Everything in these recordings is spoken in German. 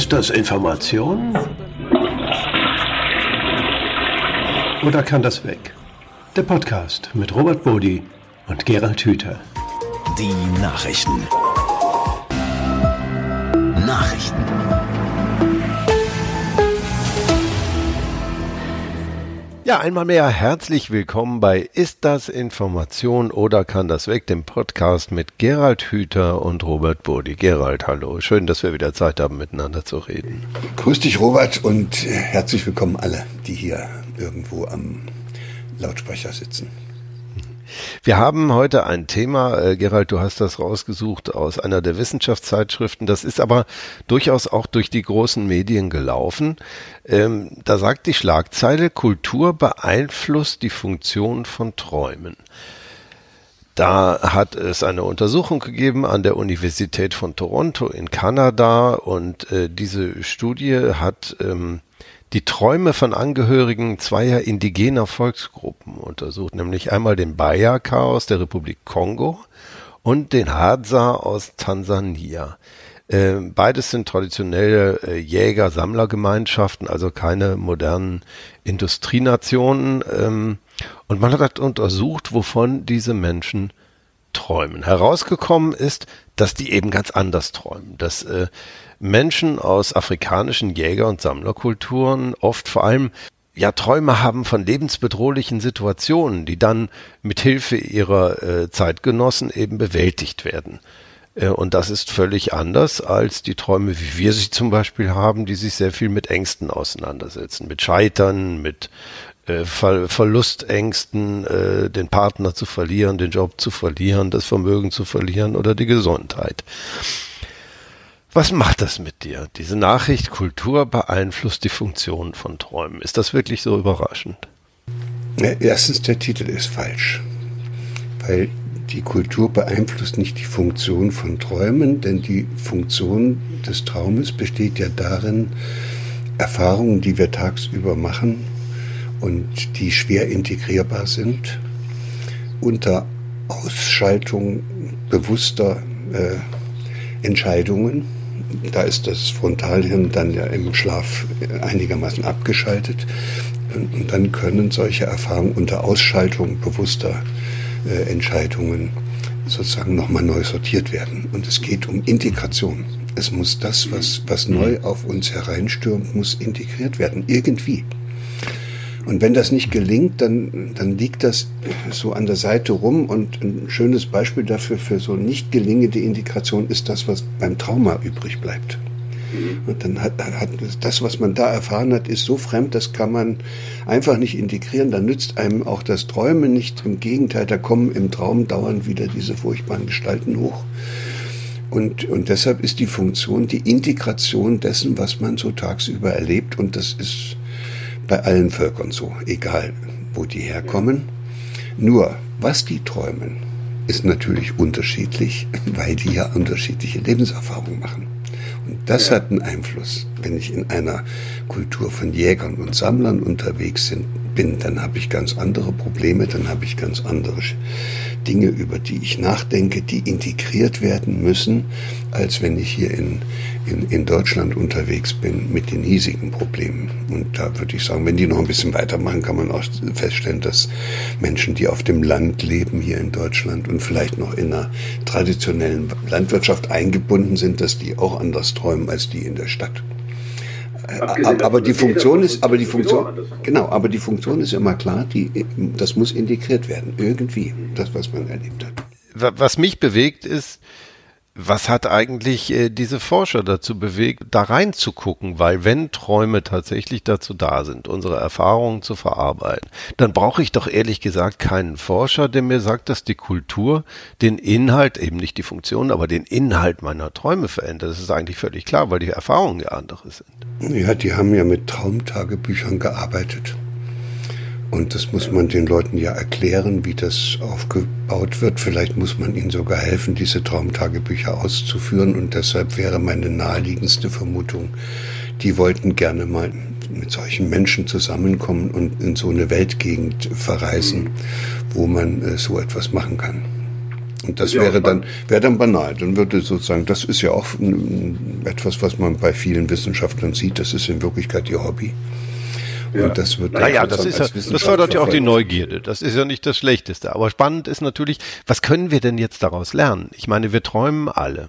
Ist das Information? Oder kann das weg? Der Podcast mit Robert Bodi und Gerald Hüther. Die Nachrichten. Ja, einmal mehr herzlich willkommen bei Ist das Information oder kann das weg? Dem Podcast mit Gerald Hüther und Robert Bodi. Gerald, hallo. Schön, dass wir wieder Zeit haben, miteinander zu reden. Grüß dich, Robert, und herzlich willkommen alle, die hier irgendwo am Lautsprecher sitzen. Wir haben heute ein Thema, äh, Gerald, du hast das rausgesucht aus einer der Wissenschaftszeitschriften. Das ist aber durchaus auch durch die großen Medien gelaufen. Ähm, da sagt die Schlagzeile, Kultur beeinflusst die Funktion von Träumen. Da hat es eine Untersuchung gegeben an der Universität von Toronto in Kanada und äh, diese Studie hat ähm, die Träume von Angehörigen zweier indigener Volksgruppen untersucht, nämlich einmal den Bayaka aus der Republik Kongo und den Hadza aus Tansania. Äh, beides sind traditionelle äh, Jäger-Sammlergemeinschaften, also keine modernen Industrienationen. Ähm, und man hat untersucht, wovon diese Menschen träumen. Herausgekommen ist, dass die eben ganz anders träumen, dass äh, Menschen aus afrikanischen Jäger- und Sammlerkulturen oft vor allem ja Träume haben von lebensbedrohlichen Situationen, die dann mit Hilfe ihrer äh, Zeitgenossen eben bewältigt werden. Äh, und das ist völlig anders als die Träume, wie wir sie zum Beispiel haben, die sich sehr viel mit Ängsten auseinandersetzen, mit Scheitern, mit äh, Ver Verlustängsten, äh, den Partner zu verlieren, den Job zu verlieren, das Vermögen zu verlieren oder die Gesundheit. Was macht das mit dir? Diese Nachricht, Kultur beeinflusst die Funktion von Träumen. Ist das wirklich so überraschend? Ja, erstens, der Titel ist falsch. Weil die Kultur beeinflusst nicht die Funktion von Träumen, denn die Funktion des Traumes besteht ja darin, Erfahrungen, die wir tagsüber machen und die schwer integrierbar sind, unter Ausschaltung bewusster äh, Entscheidungen da ist das Frontalhirn dann ja im Schlaf einigermaßen abgeschaltet. Und dann können solche Erfahrungen unter Ausschaltung bewusster äh, Entscheidungen sozusagen nochmal neu sortiert werden. Und es geht um Integration. Es muss das, was, was neu auf uns hereinstürmt, muss integriert werden. Irgendwie. Und wenn das nicht gelingt, dann, dann liegt das so an der Seite rum. Und ein schönes Beispiel dafür für so nicht gelingende Integration ist das, was beim Trauma übrig bleibt. Mhm. Und dann hat, hat das, was man da erfahren hat, ist so fremd, das kann man einfach nicht integrieren. Da nützt einem auch das Träumen nicht. Im Gegenteil, da kommen im Traum dauernd wieder diese furchtbaren Gestalten hoch. Und, und deshalb ist die Funktion die Integration dessen, was man so tagsüber erlebt. Und das ist bei allen Völkern so, egal wo die herkommen. Nur, was die träumen, ist natürlich unterschiedlich, weil die ja unterschiedliche Lebenserfahrungen machen. Und das ja. hat einen Einfluss. Wenn ich in einer Kultur von Jägern und Sammlern unterwegs bin, dann habe ich ganz andere Probleme, dann habe ich ganz andere Dinge, über die ich nachdenke, die integriert werden müssen, als wenn ich hier in, in, in Deutschland unterwegs bin mit den hiesigen Problemen. Und da würde ich sagen, wenn die noch ein bisschen weitermachen, kann man auch feststellen, dass Menschen, die auf dem Land leben hier in Deutschland und vielleicht noch in einer traditionellen Landwirtschaft eingebunden sind, dass die auch anders träumen als die in der Stadt. Abgesehen aber die Funktion ist, aber die Funktion, genau, aber die Funktion ist immer klar, die, das muss integriert werden, irgendwie, das, was man erlebt hat. Was mich bewegt ist, was hat eigentlich äh, diese Forscher dazu bewegt, da reinzugucken? Weil wenn Träume tatsächlich dazu da sind, unsere Erfahrungen zu verarbeiten, dann brauche ich doch ehrlich gesagt keinen Forscher, der mir sagt, dass die Kultur den Inhalt, eben nicht die Funktion, aber den Inhalt meiner Träume verändert. Das ist eigentlich völlig klar, weil die Erfahrungen ja andere sind. Ja, die haben ja mit Traumtagebüchern gearbeitet. Und das muss man den Leuten ja erklären, wie das aufgebaut wird. Vielleicht muss man ihnen sogar helfen, diese Traumtagebücher auszuführen. Und deshalb wäre meine naheliegendste Vermutung, die wollten gerne mal mit solchen Menschen zusammenkommen und in so eine Weltgegend verreisen, wo man äh, so etwas machen kann. Und das ja, wäre dann, wäre dann banal. Dann würde sozusagen, das ist ja auch etwas, was man bei vielen Wissenschaftlern sieht, das ist in Wirklichkeit ihr Hobby. Ja. Und das wird naja, das ist ja, das fördert ja auch die Neugierde. Das ist ja nicht das Schlechteste. Aber spannend ist natürlich, was können wir denn jetzt daraus lernen? Ich meine, wir träumen alle.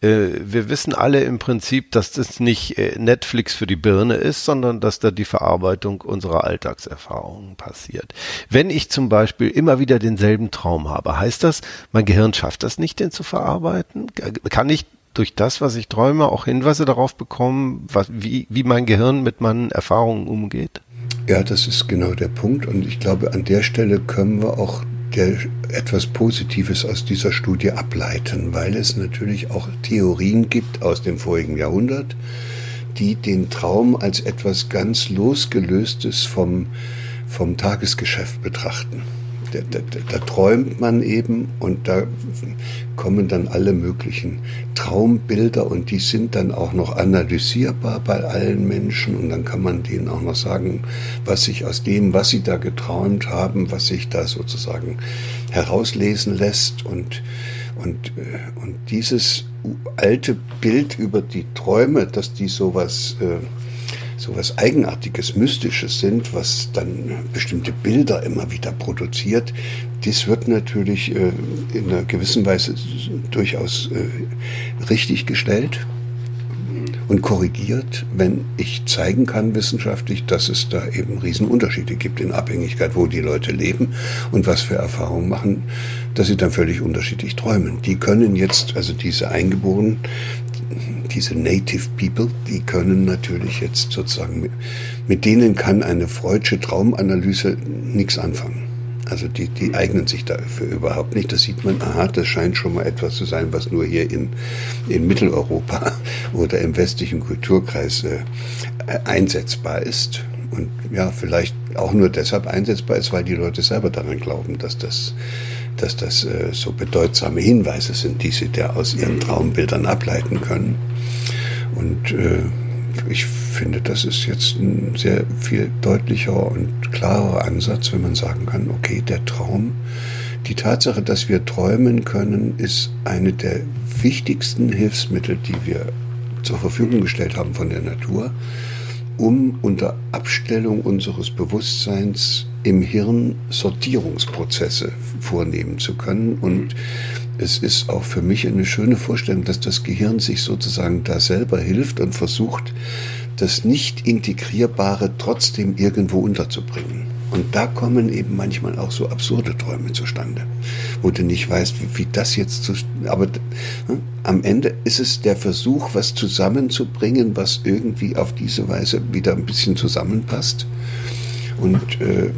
Äh, wir wissen alle im Prinzip, dass das nicht äh, Netflix für die Birne ist, sondern dass da die Verarbeitung unserer Alltagserfahrungen passiert. Wenn ich zum Beispiel immer wieder denselben Traum habe, heißt das, mein Gehirn schafft das nicht, den zu verarbeiten? Kann ich durch das, was ich träume, auch Hinweise darauf bekommen, was, wie, wie mein Gehirn mit meinen Erfahrungen umgeht? Ja, das ist genau der Punkt. Und ich glaube, an der Stelle können wir auch der, etwas Positives aus dieser Studie ableiten, weil es natürlich auch Theorien gibt aus dem vorigen Jahrhundert, die den Traum als etwas ganz losgelöstes vom, vom Tagesgeschäft betrachten da, da, da, träumt man eben und da kommen dann alle möglichen Traumbilder und die sind dann auch noch analysierbar bei allen Menschen und dann kann man denen auch noch sagen, was sich aus dem, was sie da geträumt haben, was sich da sozusagen herauslesen lässt und und, äh, und dieses alte Bild über die Träume, dass die sowas äh, so was Eigenartiges, Mystisches sind, was dann bestimmte Bilder immer wieder produziert, das wird natürlich äh, in einer gewissen Weise durchaus äh, richtig gestellt und korrigiert, wenn ich zeigen kann wissenschaftlich, dass es da eben Riesenunterschiede gibt in Abhängigkeit, wo die Leute leben und was für Erfahrungen machen, dass sie dann völlig unterschiedlich träumen. Die können jetzt, also diese Eingeborenen, diese Native People, die können natürlich jetzt sozusagen, mit denen kann eine freudsche Traumanalyse nichts anfangen. Also die, die eignen sich dafür überhaupt nicht. Da sieht man, aha, das scheint schon mal etwas zu sein, was nur hier in, in Mitteleuropa oder im westlichen Kulturkreis äh, einsetzbar ist. Und ja, vielleicht auch nur deshalb einsetzbar ist, weil die Leute selber daran glauben, dass das dass das äh, so bedeutsame Hinweise sind, die sie da aus ihren Traumbildern ableiten können. Und äh, ich finde, das ist jetzt ein sehr viel deutlicher und klarer Ansatz, wenn man sagen kann, okay, der Traum, die Tatsache, dass wir träumen können, ist eine der wichtigsten Hilfsmittel, die wir zur Verfügung gestellt haben von der Natur, um unter Abstellung unseres Bewusstseins im Hirn Sortierungsprozesse vornehmen zu können. Und es ist auch für mich eine schöne Vorstellung, dass das Gehirn sich sozusagen da selber hilft und versucht, das nicht integrierbare trotzdem irgendwo unterzubringen. Und da kommen eben manchmal auch so absurde Träume zustande, wo du nicht weißt, wie, wie das jetzt zu, aber ne, am Ende ist es der Versuch, was zusammenzubringen, was irgendwie auf diese Weise wieder ein bisschen zusammenpasst. Und, äh,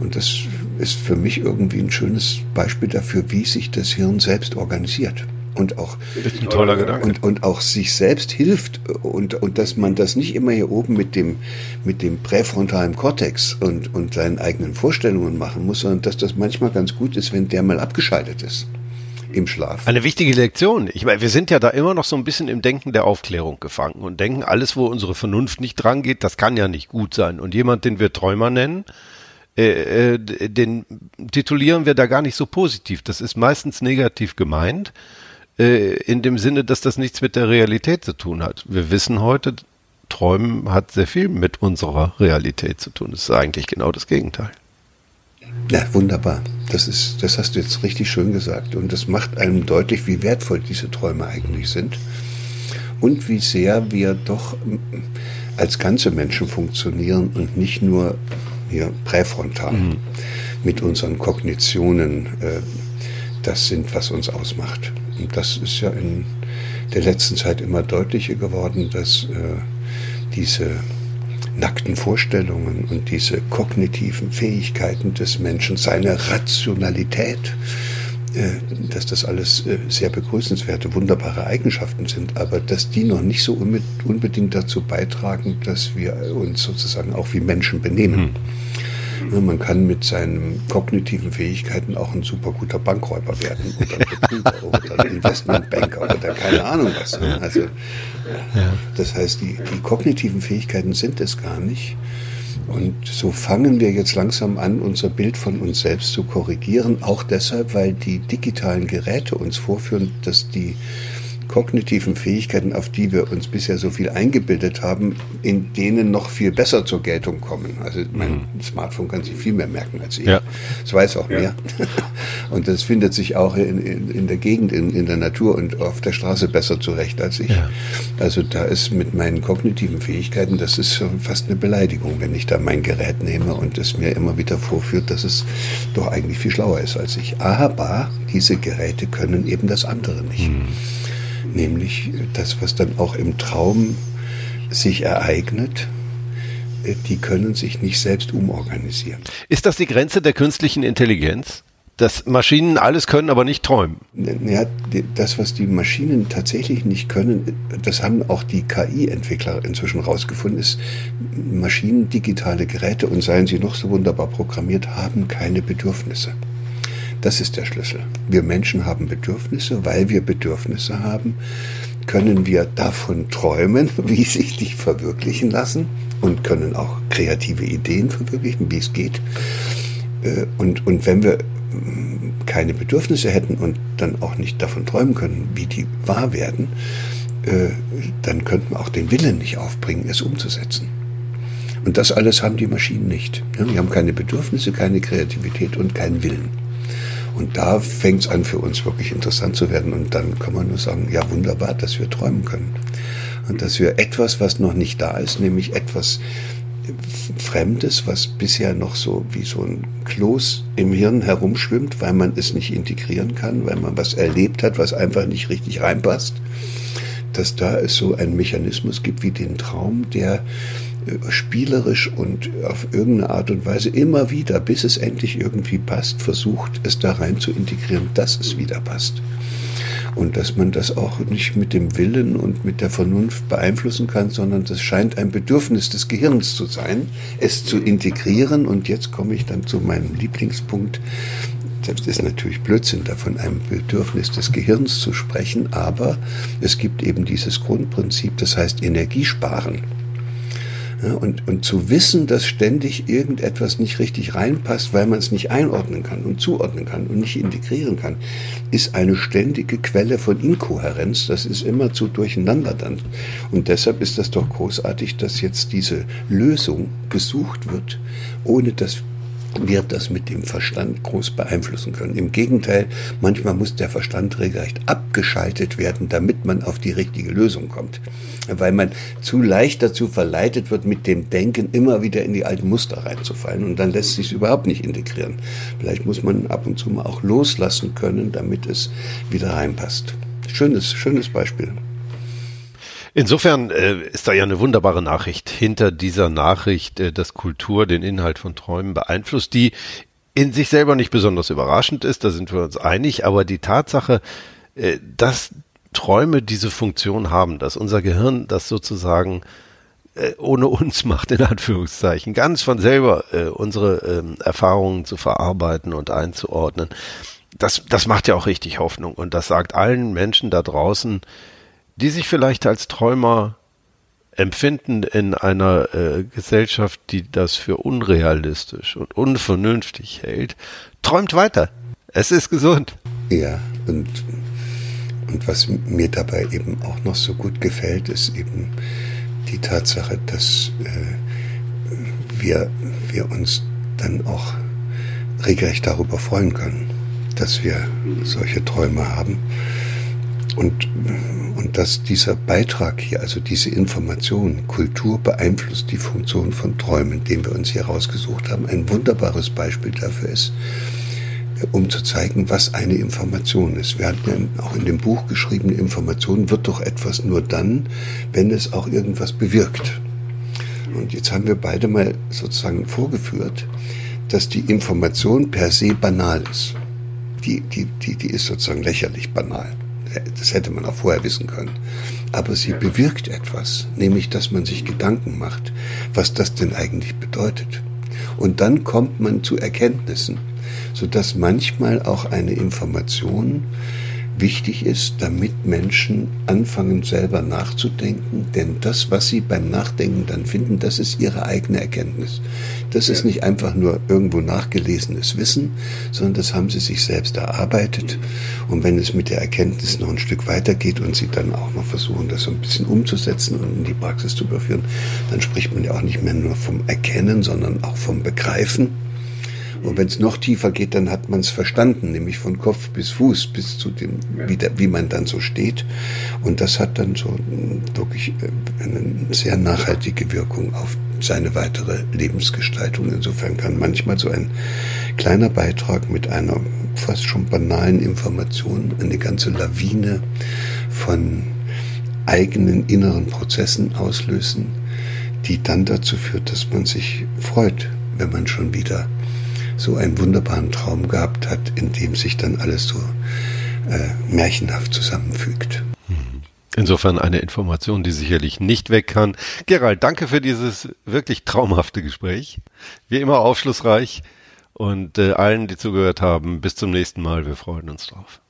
und das ist für mich irgendwie ein schönes Beispiel dafür, wie sich das Hirn selbst organisiert und auch ein toller Gedanke. Und, und auch sich selbst hilft und, und dass man das nicht immer hier oben mit dem mit dem präfrontalen Kortex und und seinen eigenen Vorstellungen machen muss, sondern dass das manchmal ganz gut ist, wenn der mal abgeschaltet ist im Schlaf. Eine wichtige Lektion. Ich meine, wir sind ja da immer noch so ein bisschen im Denken der Aufklärung gefangen und denken, alles, wo unsere Vernunft nicht dran geht, das kann ja nicht gut sein. Und jemand, den wir Träumer nennen, äh, äh, den titulieren wir da gar nicht so positiv. Das ist meistens negativ gemeint, äh, in dem Sinne, dass das nichts mit der Realität zu tun hat. Wir wissen heute, Träumen hat sehr viel mit unserer Realität zu tun. Das ist eigentlich genau das Gegenteil. Ja, wunderbar. Das ist, das hast du jetzt richtig schön gesagt. Und das macht einem deutlich, wie wertvoll diese Träume eigentlich sind. Und wie sehr wir doch als ganze Menschen funktionieren und nicht nur hier präfrontal mhm. mit unseren Kognitionen. Äh, das sind, was uns ausmacht. Und das ist ja in der letzten Zeit immer deutlicher geworden, dass äh, diese nackten Vorstellungen und diese kognitiven Fähigkeiten des Menschen, seine Rationalität, äh, dass das alles äh, sehr begrüßenswerte, wunderbare Eigenschaften sind, aber dass die noch nicht so unbedingt dazu beitragen, dass wir uns sozusagen auch wie Menschen benehmen. Mhm. Man kann mit seinen kognitiven Fähigkeiten auch ein super guter Bankräuber werden oder Betrüger oder Investmentbanker oder keine Ahnung was. Also, das heißt, die, die kognitiven Fähigkeiten sind es gar nicht. Und so fangen wir jetzt langsam an, unser Bild von uns selbst zu korrigieren, auch deshalb, weil die digitalen Geräte uns vorführen, dass die kognitiven Fähigkeiten, auf die wir uns bisher so viel eingebildet haben, in denen noch viel besser zur Geltung kommen. Also mein mhm. Smartphone kann sich viel mehr merken als ich. Ja. Es weiß auch ja. mehr. Und das findet sich auch in, in, in der Gegend, in, in, der Natur und auf der Straße besser zurecht als ich. Ja. Also da ist mit meinen kognitiven Fähigkeiten, das ist fast eine Beleidigung, wenn ich da mein Gerät nehme und es mir immer wieder vorführt, dass es doch eigentlich viel schlauer ist als ich. Aber diese Geräte können eben das andere nicht. Mhm nämlich das, was dann auch im Traum sich ereignet, äh, die können sich nicht selbst umorganisieren. Ist das die Grenze der künstlichen Intelligenz? Dass Maschinen alles können, aber nicht träumen. Ja, das, was die Maschinen tatsächlich nicht können, das haben auch die KI-Entwickler inzwischen rausgefunden, ist, Maschinen, digitale Geräte und seien sie noch so wunderbar programmiert, haben keine Bedürfnisse. Das ist der Schlüssel. Wir Menschen haben Bedürfnisse, weil wir Bedürfnisse haben, können wir davon träumen, wie sich die verwirklichen lassen und können auch kreative Ideen verwirklichen, wie es geht. Äh, und, und wenn wir mm, keine Bedürfnisse hätten und dann auch nicht davon träumen können, wie die wahr werden, äh, dann könnten wir auch den Willen nicht aufbringen, es umzusetzen. Und das alles haben die Maschinen nicht. Die haben keine Bedürfnisse, keine Kreativität und keinen Willen. Und da fängt es an für uns wirklich interessant zu werden. Und dann kann man nur sagen, ja wunderbar, dass wir träumen können. Und dass wir etwas, was noch nicht da ist, nämlich etwas Fremdes, was bisher noch so wie so ein Kloß im Hirn herumschwimmt, weil man es nicht integrieren kann, weil man was erlebt hat, was einfach nicht richtig reinpasst, dass da es so einen Mechanismus gibt wie den Traum, der spielerisch und auf irgendeine Art und Weise immer wieder, bis es endlich irgendwie passt, versucht, es da rein zu integrieren, dass es wieder passt. Und dass man das auch nicht mit dem Willen und mit der Vernunft beeinflussen kann, sondern das scheint ein Bedürfnis des Gehirns zu sein, es zu integrieren. Und jetzt komme ich dann zu meinem Lieblingspunkt. Das ist natürlich Blödsinn, da von einem Bedürfnis des Gehirns zu sprechen, aber es gibt eben dieses Grundprinzip, das heißt Energiesparen. Ja, und, und zu wissen, dass ständig irgendetwas nicht richtig reinpasst, weil man es nicht einordnen kann und zuordnen kann und nicht integrieren kann, ist eine ständige Quelle von Inkohärenz. Das ist immer zu durcheinander dann. Und deshalb ist das doch großartig, dass jetzt diese Lösung gesucht wird, ohne dass wir das mit dem Verstand groß beeinflussen können. Im Gegenteil, manchmal muss der Verstand regelrecht abgeschaltet werden, damit man auf die richtige Lösung kommt. Weil man zu leicht dazu verleitet wird, mit dem Denken immer wieder in die alten Muster reinzufallen und dann lässt sich überhaupt nicht integrieren. Vielleicht muss man ab und zu mal auch loslassen können, damit es wieder reinpasst. Schönes, schönes Beispiel. Insofern äh, ist da ja eine wunderbare Nachricht hinter dieser Nachricht, äh, dass Kultur den Inhalt von Träumen beeinflusst, die in sich selber nicht besonders überraschend ist, da sind wir uns einig, aber die Tatsache, äh, dass Träume diese Funktion haben, dass unser Gehirn das sozusagen äh, ohne uns macht, in Anführungszeichen, ganz von selber äh, unsere äh, Erfahrungen zu verarbeiten und einzuordnen, das, das macht ja auch richtig Hoffnung. Und das sagt allen Menschen da draußen, die sich vielleicht als Träumer empfinden in einer äh, Gesellschaft, die das für unrealistisch und unvernünftig hält, träumt weiter. Es ist gesund. Ja, und, und was mir dabei eben auch noch so gut gefällt, ist eben die Tatsache, dass äh, wir, wir uns dann auch regelrecht darüber freuen können, dass wir solche Träume haben und, und dass dieser Beitrag hier, also diese Information, Kultur beeinflusst die Funktion von Träumen, den wir uns hier rausgesucht haben, ein wunderbares Beispiel dafür ist, um zu zeigen, was eine Information ist. Wir hatten ja auch in dem Buch geschrieben, Information wird doch etwas nur dann, wenn es auch irgendwas bewirkt. Und jetzt haben wir beide mal sozusagen vorgeführt, dass die Information per se banal ist. Die, die, die, die ist sozusagen lächerlich banal. Das hätte man auch vorher wissen können. Aber sie bewirkt etwas, nämlich dass man sich Gedanken macht, was das denn eigentlich bedeutet. Und dann kommt man zu Erkenntnissen, sodass manchmal auch eine Information wichtig ist, damit Menschen anfangen selber nachzudenken, denn das, was sie beim Nachdenken dann finden, das ist ihre eigene Erkenntnis. Das ist nicht einfach nur irgendwo nachgelesenes Wissen, sondern das haben sie sich selbst erarbeitet. Und wenn es mit der Erkenntnis noch ein Stück weitergeht und sie dann auch noch versuchen, das so ein bisschen umzusetzen und in die Praxis zu überführen, dann spricht man ja auch nicht mehr nur vom Erkennen, sondern auch vom Begreifen. Und wenn es noch tiefer geht, dann hat man es verstanden, nämlich von Kopf bis Fuß, bis zu dem, wie, der, wie man dann so steht. Und das hat dann so wirklich äh, eine sehr nachhaltige Wirkung auf seine weitere Lebensgestaltung. Insofern kann manchmal so ein kleiner Beitrag mit einer fast schon banalen Information eine ganze Lawine von eigenen inneren Prozessen auslösen, die dann dazu führt, dass man sich freut, wenn man schon wieder so einen wunderbaren Traum gehabt hat, in dem sich dann alles so äh, märchenhaft zusammenfügt. Insofern eine Information, die sicherlich nicht weg kann. Gerald, danke für dieses wirklich traumhafte Gespräch. Wie immer aufschlussreich. Und äh, allen, die zugehört haben, bis zum nächsten Mal. Wir freuen uns drauf.